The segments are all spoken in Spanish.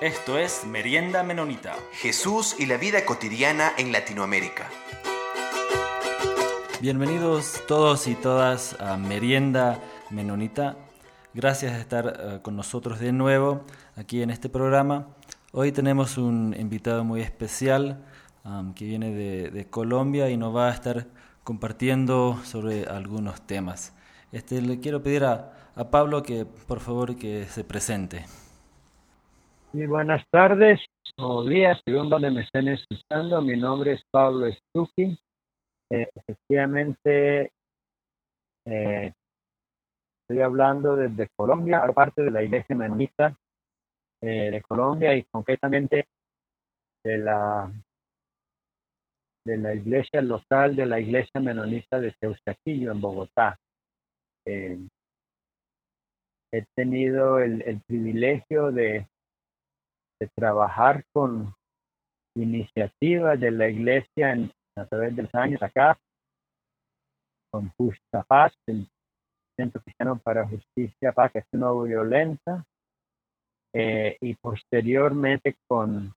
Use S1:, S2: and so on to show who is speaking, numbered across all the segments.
S1: Esto es Merienda Menonita.
S2: Jesús y la vida cotidiana en Latinoamérica.
S1: Bienvenidos todos y todas a Merienda Menonita. Gracias de estar eh, con nosotros de nuevo aquí en este programa. Hoy tenemos un invitado muy especial um, que viene de, de, Colombia y nos va a estar compartiendo sobre algunos temas. Este, le quiero pedir a, a Pablo que por favor que se presente.
S3: Muy buenas tardes o días, según donde me estén escuchando. Mi nombre es Pablo Stucky. Eh, efectivamente, eh, estoy hablando desde Colombia, aparte de la iglesia menonita eh, de Colombia y concretamente de la de la iglesia local de la iglesia menonita de Teusaquillo en Bogotá. he tenido el privilegio de de trabajar con iniciativas de la iglesia a través de los años acá, con Justa Paz, el Centro Cristiano para Justicia, Paz, que es no violenta, eh, y posteriormente con,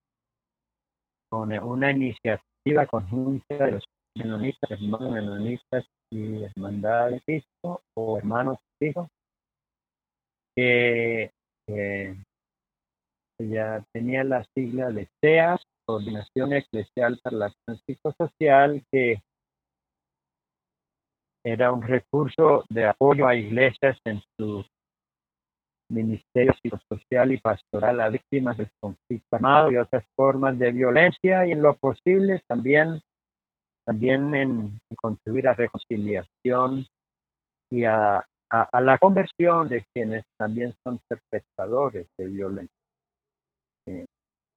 S3: con una iniciativa conjunta de los menonitas, hermanos menonitas y hermandad de Cristo o hermanos hijos, que eh, ya tenía la sigla de CEAS, Coordinación Eclesial para la Acción Psicosocial, que era un recurso de apoyo a iglesias en su ministerio psicosocial y pastoral a víctimas del conflicto armado y otras formas de violencia y en lo posible también, también en, contribuir a reconciliación y a, a la conversión de quienes también son perpetradores de violencia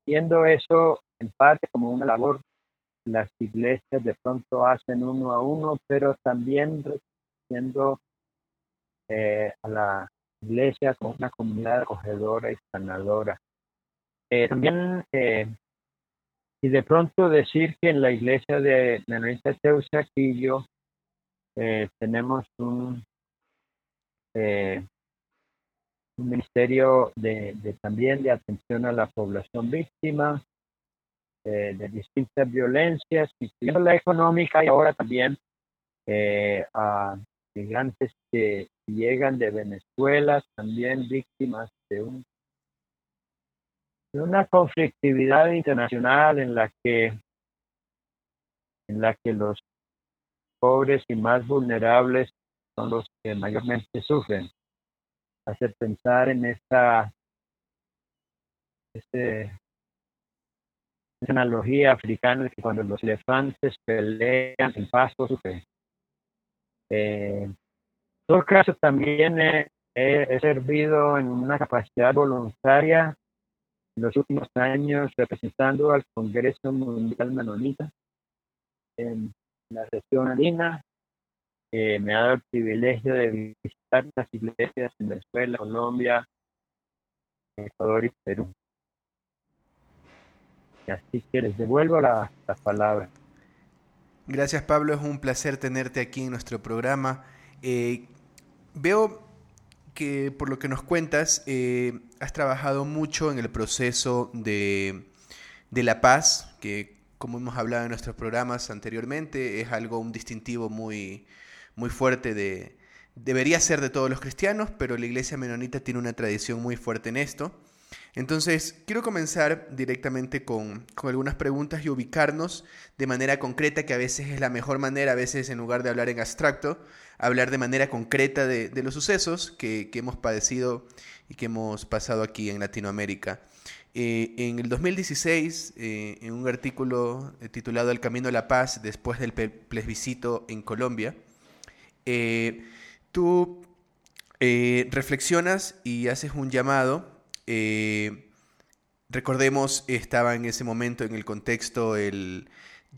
S3: viendo eso en parte como una labor las iglesias de pronto hacen uno a uno, pero también siendo eh, a la iglesia como una comunidad acogedora y sanadora. Eh, también, eh, y de pronto decir que en la iglesia de Universidad Teusaquillo eh, tenemos un un ministerio de, también de atención a la población víctima eh, de distintas violencias, incluyendo la económica y ahora también eh, a migrantes que llegan de Venezuela, también víctimas de, un, de una conflictividad internacional en la que en la que los pobres y más vulnerables son los que mayormente sufren hacer pensar en esta este, analogía africana de que cuando los elefantes pelean el pasto sufre. Eh, todo caso, también he, servido en una capacidad voluntaria en los últimos años representando al Congreso Mundial Menonita en la región andina me ha dado el privilegio de visitar las iglesias en Venezuela, Colombia, Ecuador y Perú. Así que les devuelvo la, la palabra.
S2: Gracias Pablo, es un placer tenerte aquí en nuestro programa. Eh, veo que por lo que nos cuentas, eh, has trabajado mucho en el proceso de, de, la paz, que como hemos hablado en nuestros programas anteriormente, es algo, un distintivo muy, muy fuerte de... Debería ser de todos los cristianos, pero la iglesia menonita tiene una tradición muy fuerte en esto. Entonces, quiero comenzar directamente con, con, algunas preguntas y ubicarnos de manera concreta, que a veces es la mejor manera, a veces en lugar de hablar en abstracto, hablar de manera concreta de, de los sucesos que, que, hemos padecido y que hemos pasado aquí en Latinoamérica. Eh, en el 2016, eh, en un artículo titulado El Camino a la Paz después del plebiscito en Colombia, eh, tú eh, reflexionas y haces un llamado. Eh, recordemos, estaba en ese momento en el contexto el,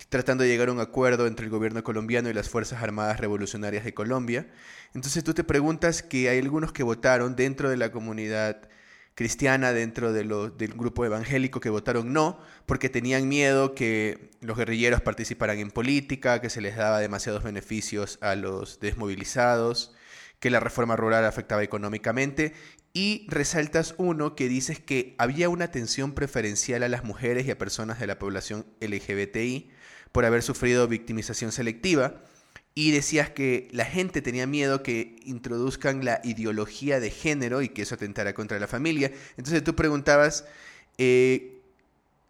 S2: tratando de llegar a un acuerdo entre el gobierno colombiano y las Fuerzas Armadas Revolucionarias de Colombia. Entonces tú te preguntas que hay algunos que votaron dentro de la comunidad cristiana dentro de del grupo evangélico que votaron no, porque tenían miedo que los guerrilleros participaran en política, que se les daba demasiados beneficios a los desmovilizados, que la reforma rural afectaba económicamente, y resaltas uno que dices que había una atención preferencial a las mujeres y a personas de la población LGBTI por haber sufrido victimización selectiva y decías que la gente tenía miedo que introduzcan la ideología de género y que eso atentara contra la familia. Entonces tú preguntabas, eh,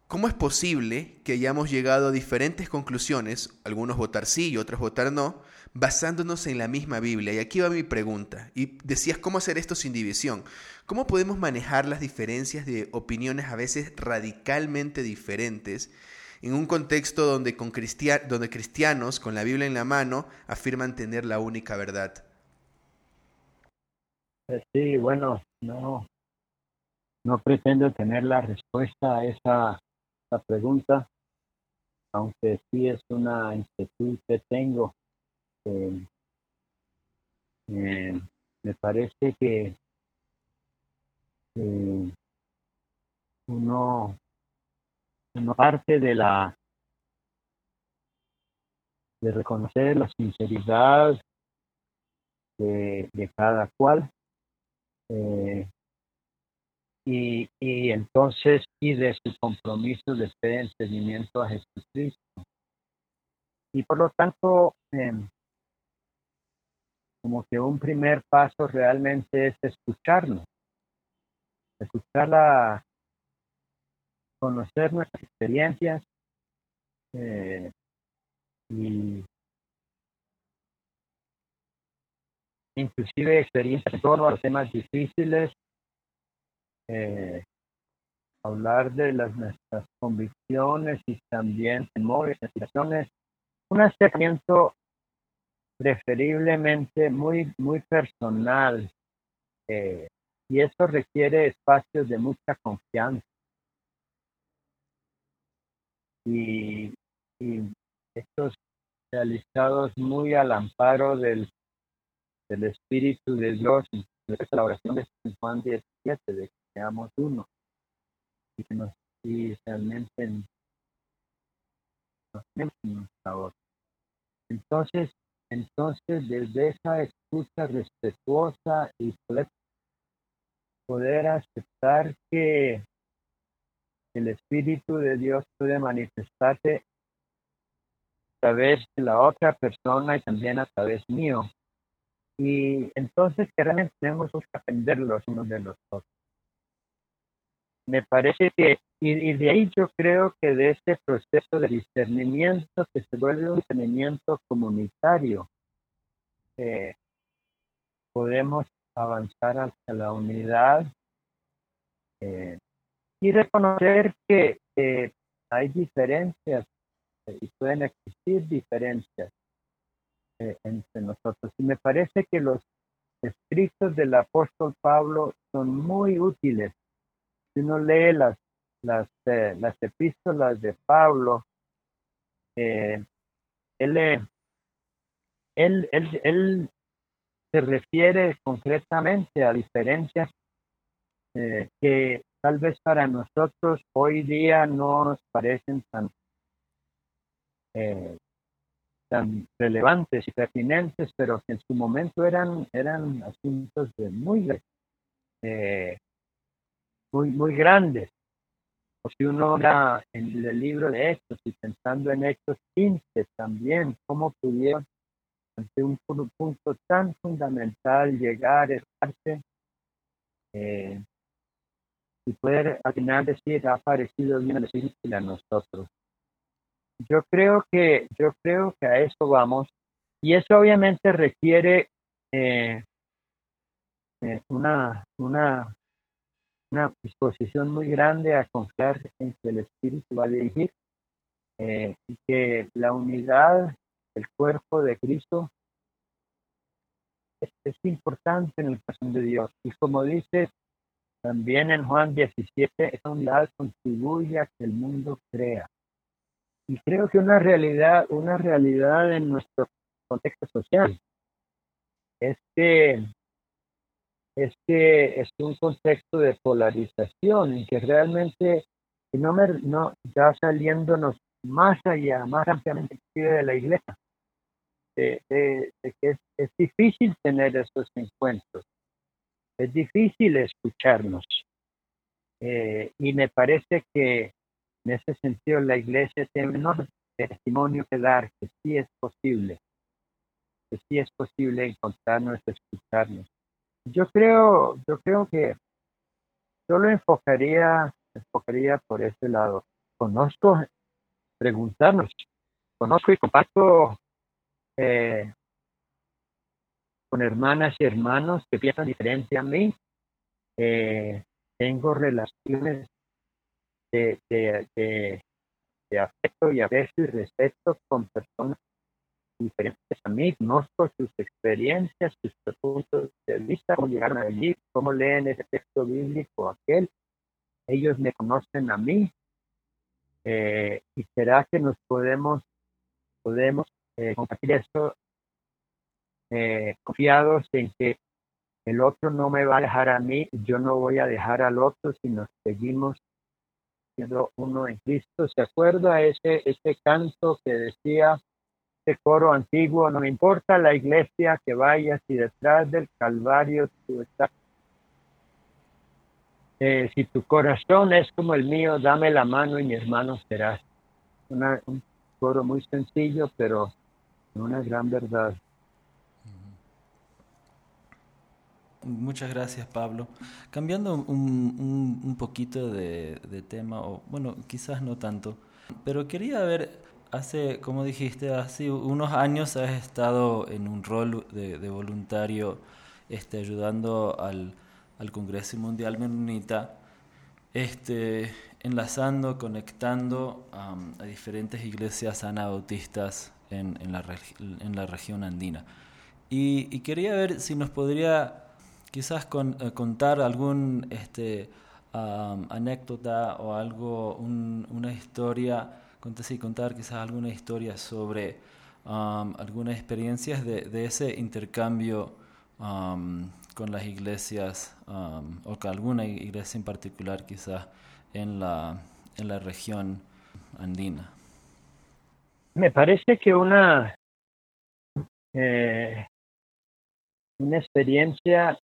S2: ¿cómo es posible que hayamos llegado a diferentes conclusiones, algunos votar sí y otros votar no, basándonos en la misma Biblia? Y aquí va mi pregunta. Y decías, ¿cómo hacer esto sin división? ¿Cómo podemos manejar las diferencias de opiniones a veces radicalmente diferentes? En un contexto donde, con donde cristianos con la Biblia en la mano afirman tener la única verdad?
S3: Eh, sí, bueno, no, no pretendo tener la respuesta a esa, pregunta, aunque sí es una inquietud que tengo. Eh, eh, me parece que uno parte de la de reconocer la sinceridad de, cada cual eh, y, y, entonces y de su compromiso de fe en seguimiento a Jesucristo. Y por lo tanto em, como que un primer paso realmente es escucharnos escuchar la, conocer nuestras experiencias eh, y inclusive experiencias en torno a temas difíciles, eh, hablar de las nuestras convicciones y también temores, aspiraciones, un acercamiento preferiblemente muy, muy personal eh, y eso requiere espacios de mucha confianza y, estos realizados muy al amparo del, del Espíritu de Dios, la oración de Juan 17, de que seamos uno. Y que nos y realmente nos nuestra Entonces, entonces desde esa escucha respetuosa y poder aceptar que el Espíritu de Dios puede manifestarse a través de la otra persona y también a través mío. Y entonces que realmente tenemos que aprender los unos de los otros. Me parece que, y, de ahí yo creo que de este proceso de discernimiento que se vuelve un discernimiento comunitario, eh, podemos avanzar hacia la unidad eh, y reconocer que hay diferencias eh, y pueden existir diferencias eh, entre nosotros. Y me parece que los escritos del apóstol Pablo son muy útiles. Si uno lee las, las, eh, las epístolas de Pablo, él, él, él, se refiere concretamente a diferencias que tal vez para nosotros hoy día no nos parecen tan, eh, tan relevantes y pertinentes, pero que en su momento eran, eran asuntos de muy, eh, muy, muy grandes. O si uno habla en el libro de Hechos y pensando en Hechos 15 también, cómo pudieron ante un punto tan fundamental llegar a eh, y poder al final decir ha parecido bien decirle a nosotros. Yo creo que yo creo que a eso vamos y eso obviamente requiere eh, eh, una, una, una disposición muy grande a confiar en que el Espíritu va a dirigir eh, y que la unidad del cuerpo de Cristo es, es importante en el corazón de Dios. Y como dice también en Juan 17, esa unidad contribuye a que el mundo crea. Y creo que una realidad, una realidad en nuestro contexto social es que es que es un contexto de polarización en que realmente no, me, no ya saliéndonos más allá, más ampliamente de la iglesia, de, que es, es, difícil tener esos encuentros es difícil escucharnos. Eh, y me parece que en ese sentido la iglesia tiene un testimonio que dar, que sí es posible, que sí es posible encontrarnos, escucharnos. Yo creo, yo creo que yo lo enfocaría, enfocaría por ese lado. Conozco, preguntarnos, conozco y comparto eh, con hermanas y hermanos que piensan diferente a mí. Eh, tengo relaciones de, de, de, afecto y veces y respeto con personas diferentes a mí, conozco sus experiencias, sus puntos de vista, cómo llegaron allí, cómo leen ese texto bíblico aquel. Ellos me conocen a mí. Eh, y será que nos podemos, podemos eh, compartir esto eh, confiados en que el otro no me va a dejar a mí, yo no voy a dejar al otro si nos seguimos siendo uno en Cristo. ¿Se acuerda ese, ese canto que decía, ese coro antiguo, no me importa la iglesia que vayas y detrás del Calvario tú estás? Eh, si tu corazón es como el mío, dame la mano y mi hermano serás. un coro muy sencillo, pero una gran verdad.
S1: Muchas gracias, Pablo. Cambiando un, poquito de, tema, o bueno, quizás no tanto, pero quería ver, hace, como dijiste, hace unos años has estado en un rol de, voluntario este, ayudando al, al Congreso Mundial Menonita, este, enlazando, conectando a diferentes iglesias anabautistas en, la, en la región andina. Y quería ver si nos podría quizás con, eh, contar algún este, anécdota o algo, una historia, sí, contar quizás alguna historia sobre algunas experiencias de, ese intercambio con las iglesias o con alguna iglesia en particular quizás en la, en la región andina.
S3: Me parece que una, eh, una experiencia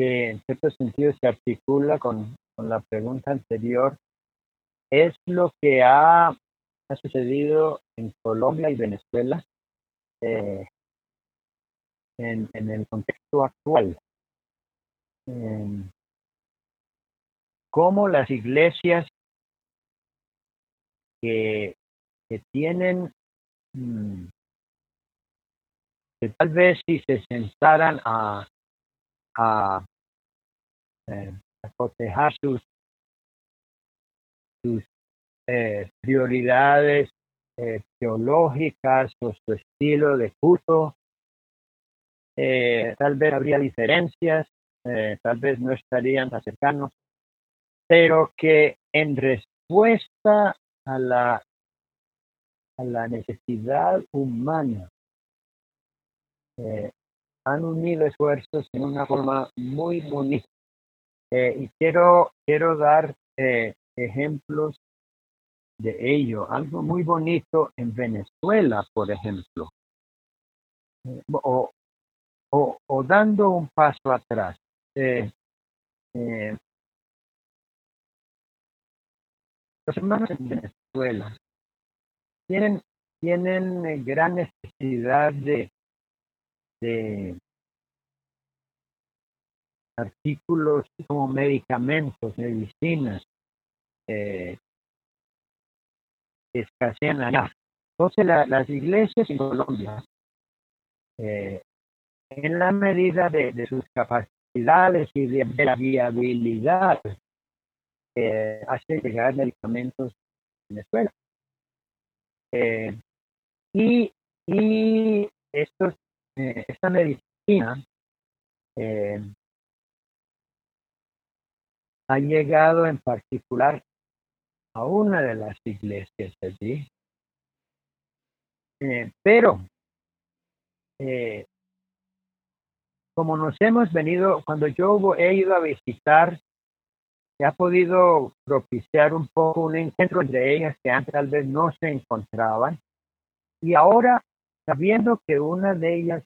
S3: que en cierto sentido se articula con, con la pregunta anterior, es lo que ha, ha sucedido en Colombia y Venezuela eh, en, en, el contexto actual. Eh, cómo las iglesias que, que tienen, mm, que tal vez si se sentaran a, a eh, a sus, sus eh, prioridades eh, teológicas o su estilo de culto. tal vez habría diferencias, tal vez no estarían tan cercanos, pero que en respuesta a la, a la necesidad humana han unido esfuerzos en una forma muy bonita eh, y quiero, quiero dar eh, ejemplos de ello. Algo muy bonito en Venezuela, por ejemplo. Eh, o, dando un paso atrás. los hermanos en Venezuela tienen, tienen gran necesidad de, de artículos como medicamentos, medicinas, eh, escasean allá. Entonces las iglesias en Colombia, eh, en la medida de, sus capacidades y de, la viabilidad, eh, hace llegar medicamentos en Venezuela. Eh, y, y estos, eh, esta medicina eh, ha llegado en particular a una de las iglesias allí. Eh, pero, eh, como nos hemos venido, cuando yo he ido a visitar, se ha podido propiciar un poco un encuentro entre ellas que antes tal vez no se encontraban. Y ahora, sabiendo que una de ellas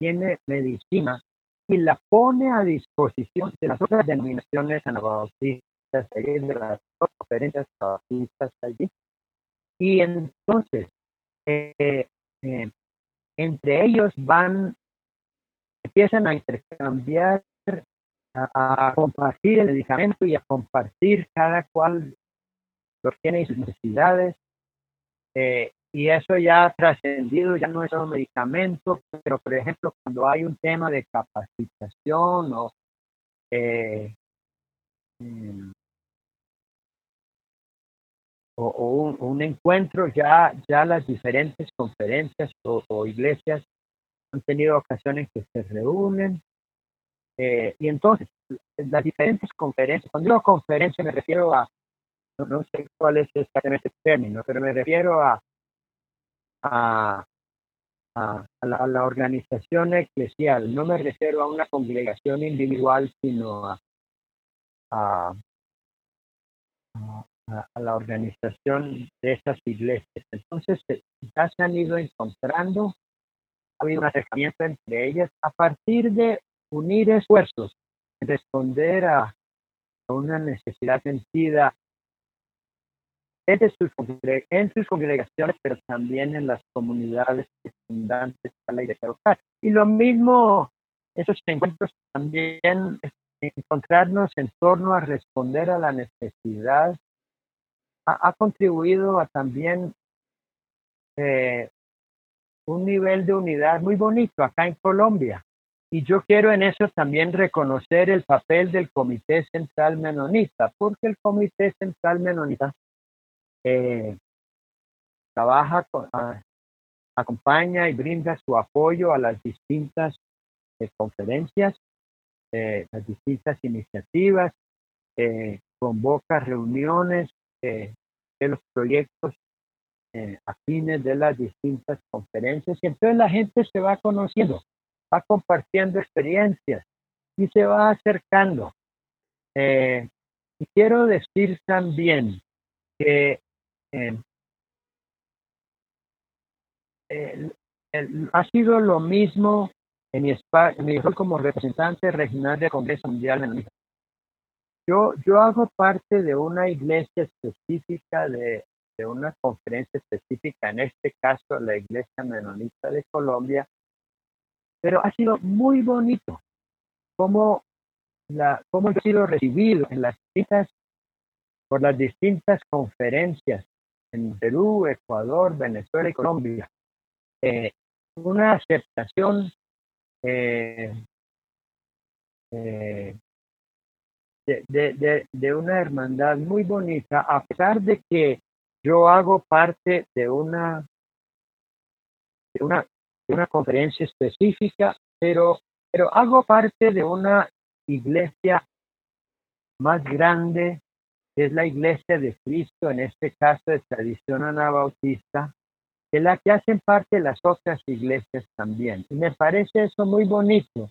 S3: tiene medicina, y la pone a disposición de las otras denominaciones anabautistas, de las conferencias anabautistas allí. Y entonces, eh, eh, entre ellos van, empiezan a intercambiar, a, compartir el medicamento y a compartir cada cual lo tiene y sus necesidades. Eh, y eso ya ha trascendido, ya no es un medicamento, pero por ejemplo, cuando hay un tema de capacitación o, eh, em, o, un, encuentro, ya, ya las diferentes conferencias o, iglesias han tenido ocasiones que se reúnen. Eh, y entonces, las diferentes conferencias, cuando digo conferencia me refiero a, no, no sé cuál es exactamente el término, pero me refiero a a, a, la, organización eclesial. No me refiero a una congregación individual, sino a, la organización de esas iglesias. Entonces, eh, ya se han ido encontrando, ha un acercamiento entre ellas a partir de unir esfuerzos, responder a una necesidad sentida en sus congregaciones, pero también en las comunidades fundantes la iglesia local. Y lo mismo, esos encuentros también, encontrarnos en torno a responder a la necesidad, ha, contribuido a también eh, un nivel de unidad muy bonito acá en Colombia. Y yo quiero en eso también reconocer el papel del Comité Central Menonita, porque el Comité Central Menonita eh, trabaja, acompaña y brinda su apoyo a las distintas eh, conferencias, eh, las distintas iniciativas, convoca reuniones de los proyectos afines de las distintas conferencias y entonces la gente se va conociendo, va compartiendo experiencias y se va acercando. y quiero decir también que eh, ha sido lo mismo en mi, mi rol como representante regional del Congreso Mundial. Yo, yo hago parte de una iglesia específica, de, de una conferencia específica, en este caso la Iglesia Menonita de Colombia, pero ha sido muy bonito cómo, la, cómo he sido recibido en las citas por las distintas conferencias en Perú, Ecuador, Venezuela y Colombia. Eh, una aceptación eh, eh, de, una hermandad muy bonita, a pesar de que yo hago parte de una, de una, conferencia específica, pero, pero hago parte de una iglesia más grande es la iglesia de Cristo, en este caso de tradición anabautista, de la que hacen parte las otras iglesias también. Y me parece eso muy bonito,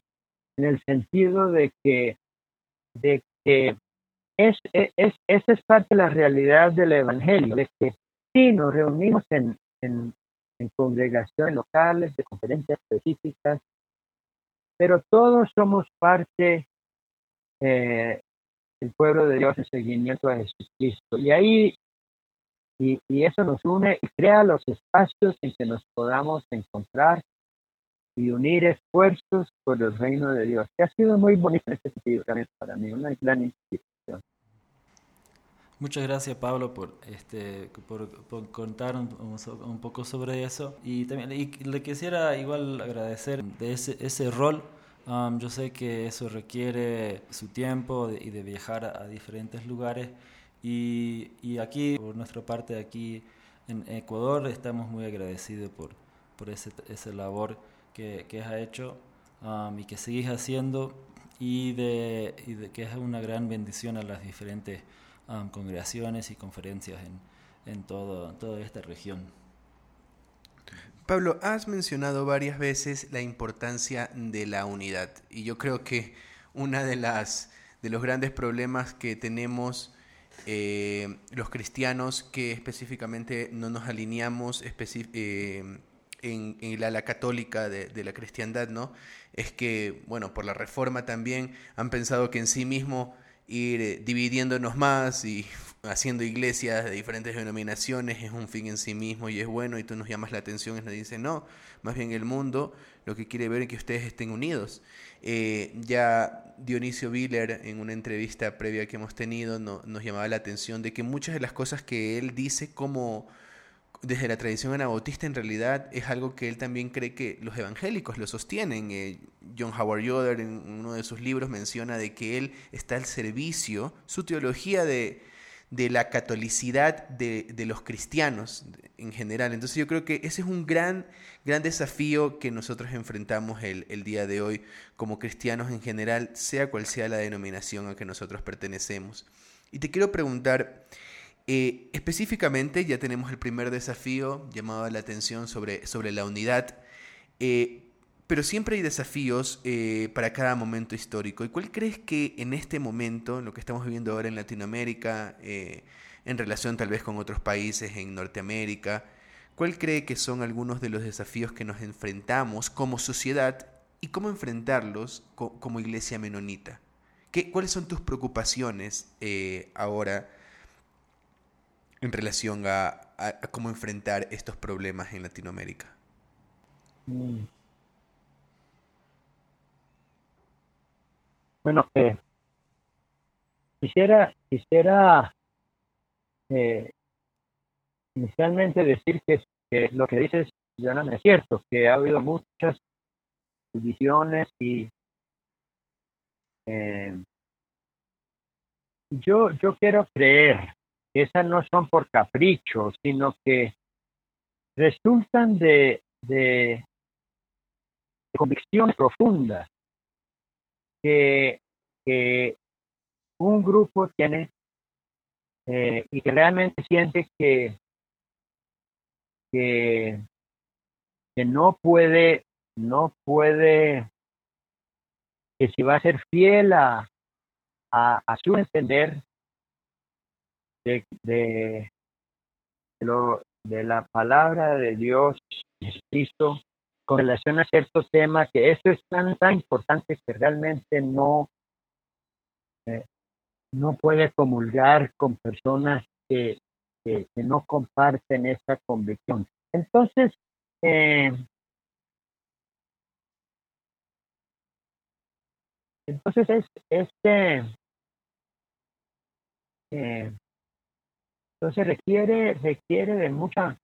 S3: en el sentido de que, de que es, es, esa es parte de la realidad del Evangelio, de que sí nos reunimos en, en, en congregaciones locales, de conferencias específicas, pero todos somos parte eh, el pueblo de Dios en seguimiento a Jesucristo. Y ahí, y, eso nos une y crea los espacios en que nos podamos encontrar y unir esfuerzos por el reino de Dios. Que ha sido muy bonito en este sentido también para mí, una gran institución.
S1: Muchas gracias Pablo por este por, contar un, poco sobre eso y también y le quisiera igual agradecer de ese, ese rol yo sé que eso requiere su tiempo y de viajar a, diferentes lugares y, y, aquí, por nuestra parte, aquí en Ecuador, estamos muy agradecidos por, por ese, esa labor que, que has hecho y que seguís haciendo y de, y de, que es una gran bendición a las diferentes congregaciones y conferencias en, en todo, toda esta región.
S2: Pablo, has mencionado varias veces la importancia de la unidad y yo creo que una de las de los grandes problemas que tenemos eh, los cristianos que específicamente no nos alineamos eh, en, en la, católica de, de, la cristiandad, ¿no? Es que, bueno, por la reforma también han pensado que en sí mismo ir eh, dividiéndonos más y haciendo iglesias de diferentes denominaciones es un fin en sí mismo y es bueno y tú nos llamas la atención y nos dice no, más bien el mundo lo que quiere ver es que ustedes estén unidos. Eh, ya Dionisio Willer en una entrevista previa que hemos tenido nos llamaba la atención de que muchas de las cosas que él dice como desde la tradición anabautista en realidad es algo que él también cree que los evangélicos lo sostienen. Eh, John Howard Yoder en uno de sus libros menciona de que él está al servicio, su teología de, de la catolicidad de, de, los cristianos en general. Entonces yo creo que ese es un gran, gran desafío que nosotros enfrentamos el, el día de hoy como cristianos en general, sea cual sea la denominación a que nosotros pertenecemos. Y te quiero preguntar, eh, específicamente ya tenemos el primer desafío llamado la atención sobre, sobre la unidad, eh, pero siempre hay desafíos eh, para cada momento histórico. ¿Y cuál crees que en este momento, lo que estamos viviendo ahora en Latinoamérica, en relación tal vez con otros países en Norteamérica, cuál cree que son algunos de los desafíos que nos enfrentamos como sociedad y cómo enfrentarlos como iglesia menonita? ¿Qué, ¿Cuáles son tus preocupaciones ahora? En relación a, cómo enfrentar estos problemas en Latinoamérica? Mm.
S3: Bueno, eh, quisiera, quisiera eh, inicialmente decir que, lo que dices, no es cierto, que ha habido muchas divisiones y eh, yo, yo quiero creer esas no son por capricho, sino que resultan de, de, convicciones profundas que, un grupo tiene eh, y que realmente siente que, que, no puede, no puede, que si va a ser fiel a, a su entender, de, de, lo, de la palabra de Dios Cristo con relación a ciertos temas, que esto es tan, tan importante que realmente no, eh, no puede comulgar con personas que, que, no comparten esa convicción. Entonces, eh, entonces es este eh, entonces requiere, requiere de mucha,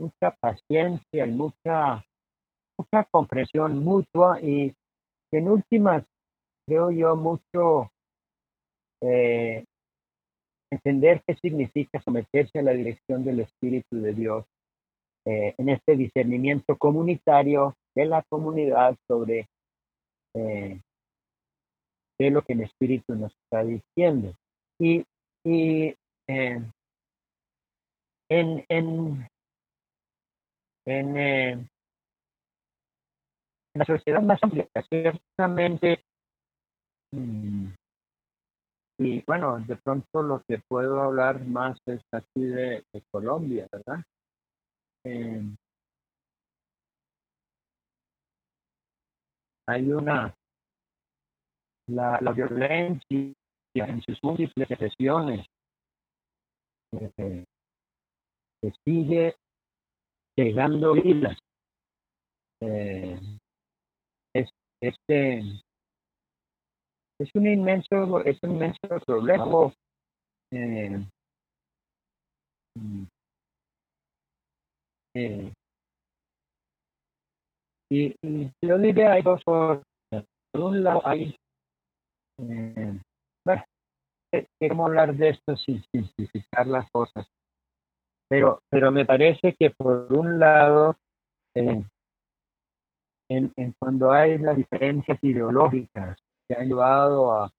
S3: mucha paciencia y mucha, mucha comprensión mutua y en últimas, creo yo, mucho eh, entender qué significa someterse a la dirección del Espíritu de Dios eh, en este discernimiento comunitario de la comunidad sobre eh, qué lo que el Espíritu nos está diciendo. Y, y en, en, en, eh, la sociedad más amplia, ciertamente, mm, y bueno, de pronto lo que puedo hablar más es aquí de, Colombia, ¿verdad? Eh, hay una, la, la violencia en sus múltiples expresiones, eh, que sigue llegando vidas. Eh, es, este, es un inmenso, es un inmenso problema. Eh, eh, y, y, yo diría hay dos cosas. Por un lado hay, eh, bueno, queremos hablar de esto sin simplificar las cosas. Pero, pero me parece que por un lado, eh, en, en, cuando hay las diferencias ideológicas que han llevado a,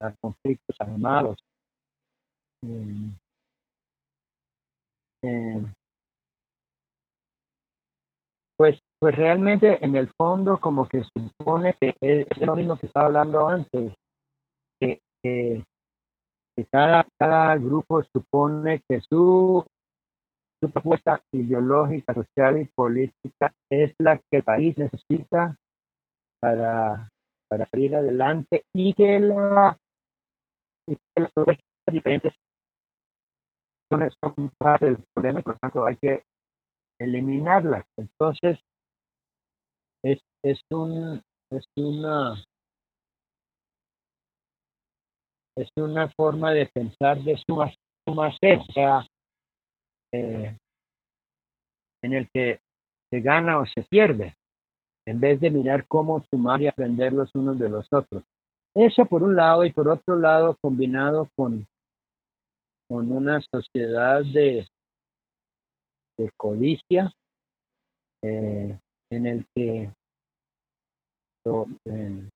S3: a conflictos armados, eh, eh, pues, pues realmente en el fondo como que supone que es, lo mismo que estaba hablando antes, que, que cada, cada grupo supone que su su propuesta ideológica, social y política es la que el país necesita para, para salir adelante y que la, y que las diferentes son, parte del problema y por tanto hay que eliminarlas. Entonces, es, es, un, es una es una forma de pensar de suma, suma eh, en el que se gana o se pierde, en vez de mirar cómo sumar y aprender los unos de los otros. Eso por un lado y por otro lado combinado con, con una sociedad de, de codicia eh, en el que eh,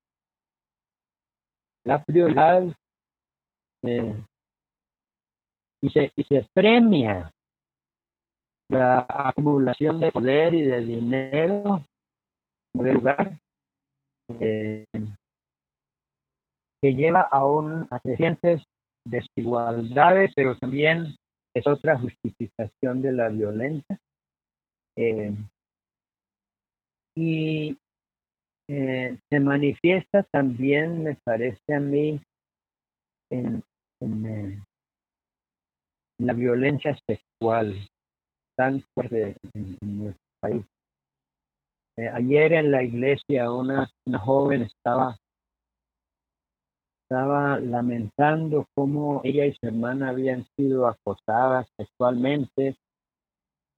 S3: la prioridad eh, y, se, y se premia la acumulación de poder y de dinero de lugar eh, que lleva a, un, a crecientes desigualdades, pero también es otra justificación de la violencia. Eh, y se manifiesta también, me parece a mí, en, la violencia sexual tan fuerte en, nuestro país. Eh, ayer en la iglesia una, una joven estaba estaba lamentando cómo ella y su hermana habían sido acosadas sexualmente,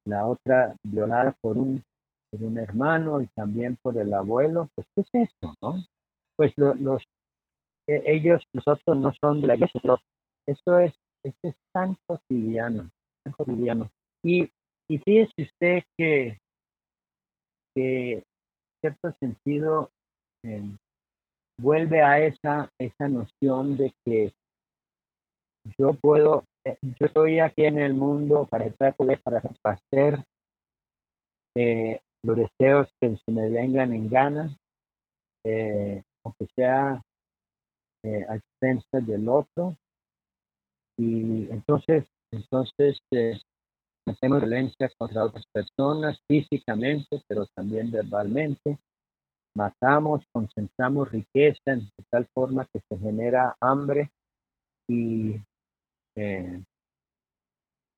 S3: la otra violada por un, por un hermano y también por el abuelo. Pues, ¿qué es eso, no? Pues los, eh, ellos, nosotros no son de la iglesia, eso es, eso es tan cotidiano, tan cotidiano. Y, y fíjese usted que, que en cierto sentido, vuelve a esa, esa noción de que yo puedo, eh, yo estoy aquí en el mundo para estar para satisfacer eh, los deseos que se me vengan en ganas, eh, aunque sea eh, a expensas del otro. Y entonces, entonces hacemos violencia contra otras personas físicamente, pero también verbalmente. Matamos, concentramos riqueza de tal forma que se genera hambre. Y, eh,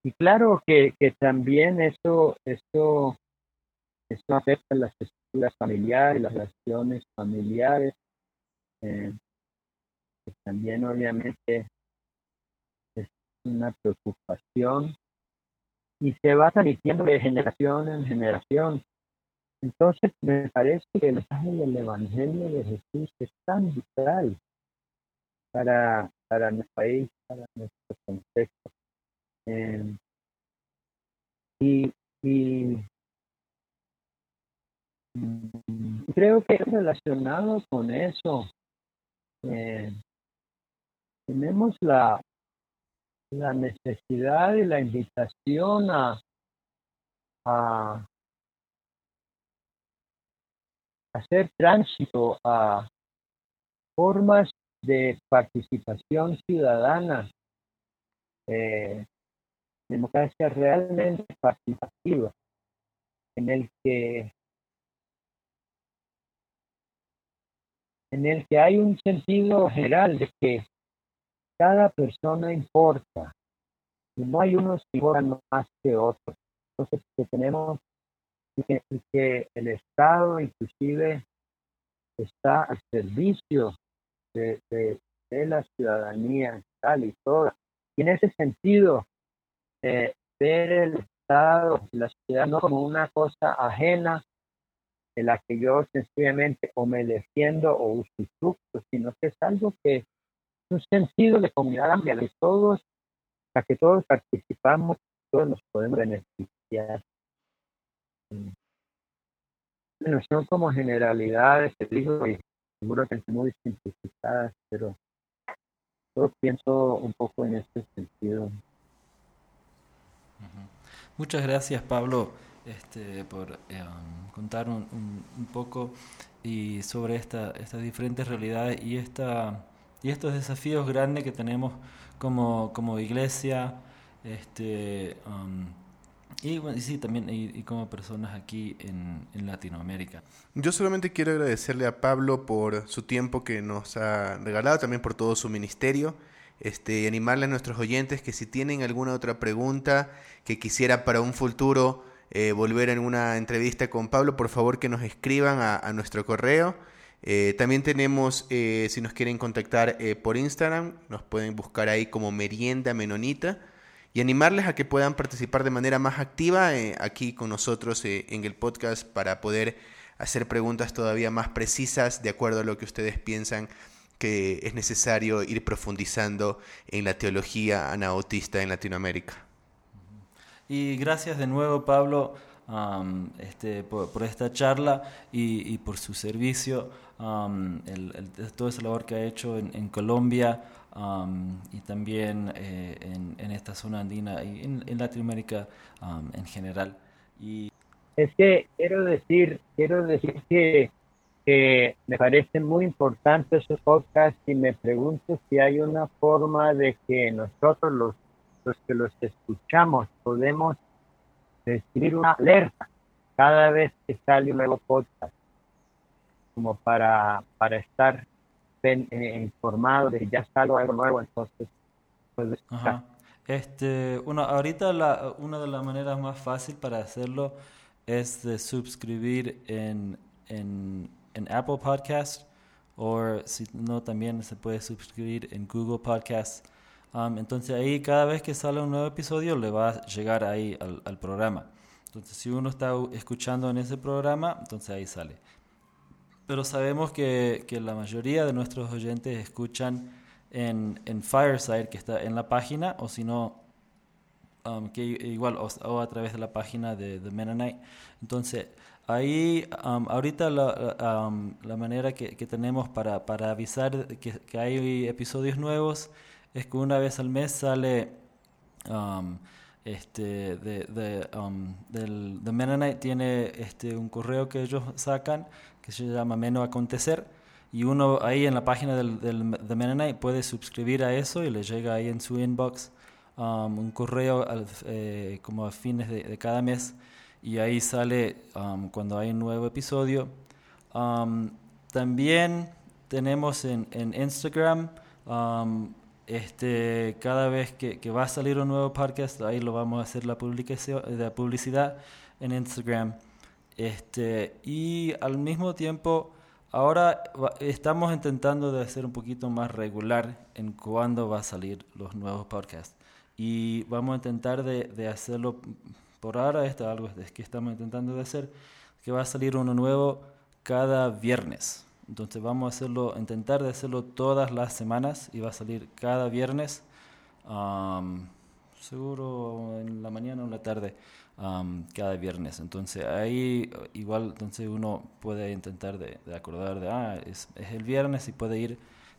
S3: y claro que, que, también eso, eso, eso afecta las estructuras familiares, las relaciones familiares, eh, también obviamente es una preocupación y se va transmitiendo de generación en generación. Entonces, me parece que el mensaje del Evangelio de Jesús es tan vital para, para nuestro país, para nuestro contexto. Eh, y, y mm, creo que relacionado con eso, eh, tenemos la, la necesidad y la invitación a, a hacer tránsito a formas de participación ciudadana, eh, democracia realmente participativa, en el que en el que hay un sentido general de que cada persona importa y no hay unos que importan más que otros. Entonces, que tenemos y que, el Estado inclusive está al servicio de, la ciudadanía tal y toda. Y en ese sentido, eh, ver el Estado, la ciudad no como una cosa ajena de la que yo sencillamente o me defiendo o usufructo, sino que es algo que un sentido de comunidad amplia de todos, para que todos participamos, todos nos podemos beneficiar. Bueno, son como generalidades que digo y seguro que son muy simplificadas, pero yo pienso un poco en este sentido.
S1: Muchas gracias, Pablo, este, por eh, contar un, un, poco y sobre esta, estas diferentes realidades y, esta, y estos desafíos grandes que tenemos como, como iglesia. Este, um, y, sí, también y, como personas aquí en, en, Latinoamérica.
S2: Yo solamente quiero agradecerle a Pablo por su tiempo que nos ha regalado, también por todo su ministerio. Este, y animarle a nuestros oyentes que si tienen alguna otra pregunta que quisiera para un futuro eh, volver en una entrevista con Pablo, por favor que nos escriban a, nuestro correo. Eh, también tenemos, eh, si nos quieren contactar por Instagram, nos pueden buscar ahí como Merienda Menonita y animarles a que puedan participar de manera más activa eh, aquí con nosotros eh, en el podcast para poder hacer preguntas todavía más precisas de acuerdo a lo que ustedes piensan que es necesario ir profundizando en la teología anabautista en Latinoamérica.
S1: Y gracias de nuevo, Pablo, este, por, esta charla y, por su servicio, el, todo ese labor que ha hecho en Colombia y también eh, en, esta zona andina y en, Latinoamérica en general. Y...
S3: Es que quiero decir, quiero decir que, me parece muy importante ese podcast y me pregunto si hay una forma de que nosotros los, los que los escuchamos podemos recibir una alerta cada vez que sale un nuevo podcast como para, para estar eh, informado de ya está algo nuevo, entonces pues,
S1: Este, uno, ahorita la, una de las maneras más fácil para hacerlo es de suscribir en, en, en Apple Podcast o si no también se puede suscribir en Google Podcast. Entonces ahí cada vez que sale un nuevo episodio le va a llegar ahí al, programa. Entonces si uno está escuchando en ese programa, entonces ahí sale pero sabemos que, que, la mayoría de nuestros oyentes escuchan en, en, Fireside, que está en la página, o si no, que igual, o, a través de la página de The Mennonite. Entonces, ahí, um, ahorita la, la manera que, que, tenemos para, para avisar que, que, hay episodios nuevos es que una vez al mes sale este de, de, del The Mennonite tiene este un correo que ellos sacan que se llama Menos Acontecer. Y uno ahí en la página del, del, de Mennonite puede suscribir a eso y le llega ahí en su inbox um, un correo eh, como a fines de, cada mes y ahí sale um, cuando hay un nuevo episodio. Um, también tenemos en, en Instagram, este, cada vez que, que, va a salir un nuevo podcast, ahí lo vamos a hacer la, publicación, la publicidad en Instagram. Este, y al mismo tiempo, ahora estamos intentando de hacer un poquito más regular en cuándo va a salir los nuevos podcasts. Y vamos a intentar de, de hacerlo, por ahora esto es algo que estamos intentando de hacer, que va a salir uno nuevo cada viernes. Entonces vamos a hacerlo, intentar de hacerlo todas las semanas y va a salir cada viernes, seguro en la mañana o en la tarde cada viernes. Entonces ahí igual entonces uno puede intentar de, acordar de, ah, es, es, el viernes y puede ir,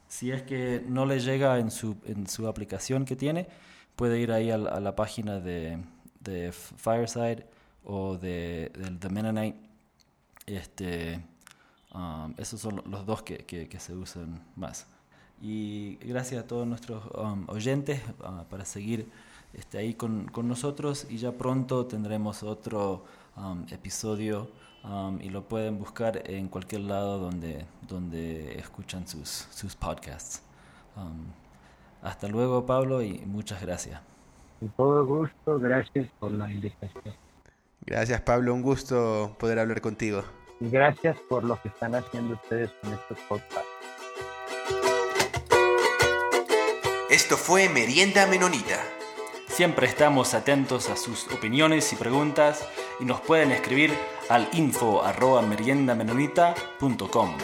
S1: si es que no le llega en su, en su aplicación que tiene, puede ir ahí a, la página de, de, Fireside o de, del The Mennonite. Este, esos son los dos que, que, que, se usan más. Y gracias a todos nuestros oyentes uh, para seguir esté ahí con, con, nosotros y ya pronto tendremos otro um, episodio um, y lo pueden buscar en cualquier lado donde, donde escuchan sus, sus podcasts. Um, hasta luego Pablo y muchas gracias.
S3: Con todo gusto, gracias por la invitación.
S2: Gracias Pablo, un gusto poder hablar contigo.
S3: Y gracias por lo que están haciendo ustedes con estos podcasts.
S2: Esto fue Merienda Menonita.
S1: Siempre estamos atentos a sus opiniones y preguntas y nos pueden escribir al info arroba meriendamenonita.com.